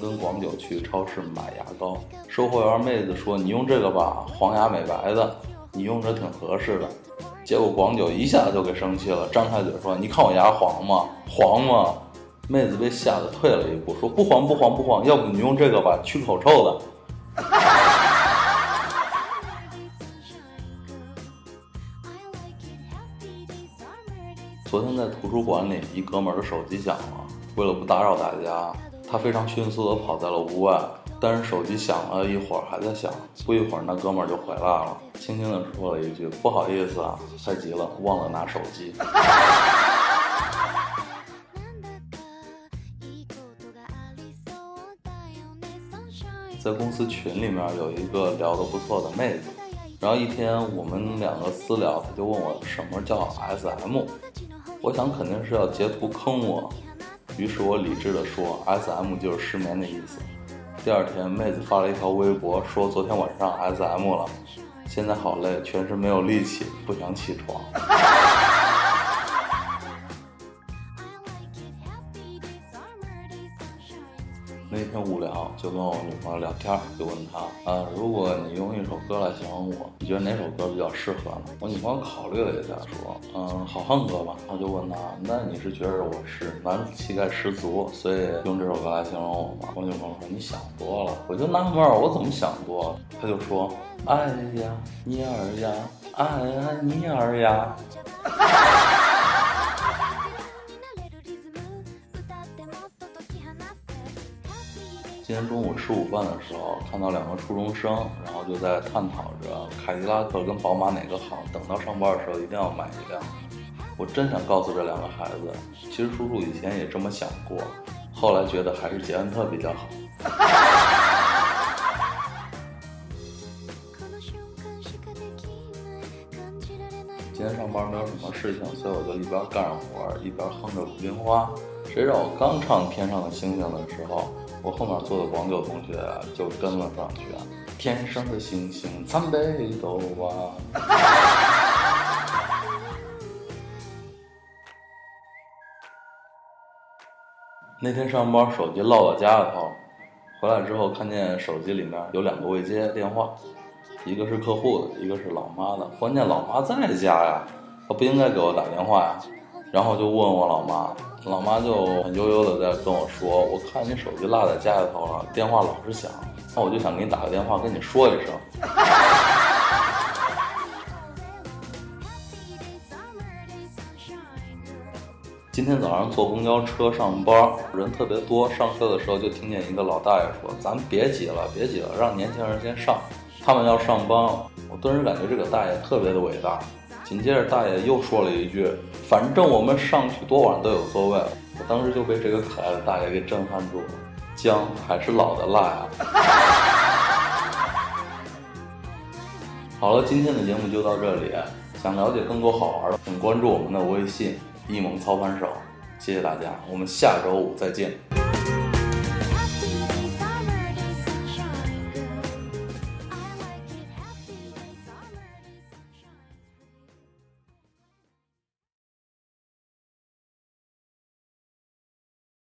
跟广九去超市买牙膏，售货员妹子说：“你用这个吧，黄牙美白的，你用着挺合适的。”结果广九一下就给生气了，张开嘴说：“你看我牙黄吗？黄吗？”妹子被吓得退了一步，说：“不黄不黄不黄，要不你用这个吧，去口臭的。”昨天在图书馆里，一哥们儿的手机响了。为了不打扰大家，他非常迅速的跑在了屋外。但是手机响了一会儿还在响，不一会儿那哥们儿就回来了，轻轻的说了一句：“不好意思啊，太急了，忘了拿手机。”在公司群里面有一个聊得不错的妹子，然后一天我们两个私聊，她就问我什么叫 SM。我想肯定是要截图坑我，于是我理智的说，S M 就是失眠的意思。第二天，妹子发了一条微博，说昨天晚上 S M 了，现在好累，全身没有力气，不想起床。那天无聊，就跟我女朋友聊天，就问她啊，如果你用一首歌来形容我，你觉得哪首歌比较适合呢？我女朋友考虑了一下，说，嗯，好汉歌吧。我就问她，那你是觉得我是男子气概十足，所以用这首歌来形容我吗？我女朋友说，你想多了。我就纳闷儿，我怎么想多了？她就说，哎呀，你儿呀，哎呀，你儿呀。今天中午吃午饭的时候，看到两个初中生，然后就在探讨着凯迪拉克跟宝马哪个好，等到上班的时候一定要买一辆。我真想告诉这两个孩子，其实叔叔以前也这么想过，后来觉得还是捷安特比较好。今天上班没有什么事情，所以我就一边干着活一边哼着《鲁冰花》。谁让我刚唱《天上的星星》的时候，我后面坐的广九同学就跟了上去啊！天上的星星参北斗啊！那天上班手机落到家里头，回来之后看见手机里面有两个未接电话，一个是客户的，一个是老妈的。关键老妈在家呀，她不应该给我打电话呀。然后就问我老妈，老妈就很悠悠的在跟我说：“我看你手机落在家里头了，电话老是响，那我就想给你打个电话跟你说一声。”今天早上坐公交车上班，人特别多，上车的时候就听见一个老大爷说：“咱别挤了，别挤了，让年轻人先上，他们要上班。”我顿时感觉这个大爷特别的伟大。紧接着，大爷又说了一句：“反正我们上去多晚都有座位。”我当时就被这个可爱的大爷给震撼住了。姜还是老的辣呀！好了，今天的节目就到这里。想了解更多好玩的，请关注我们的微信“一萌操盘手”。谢谢大家，我们下周五再见。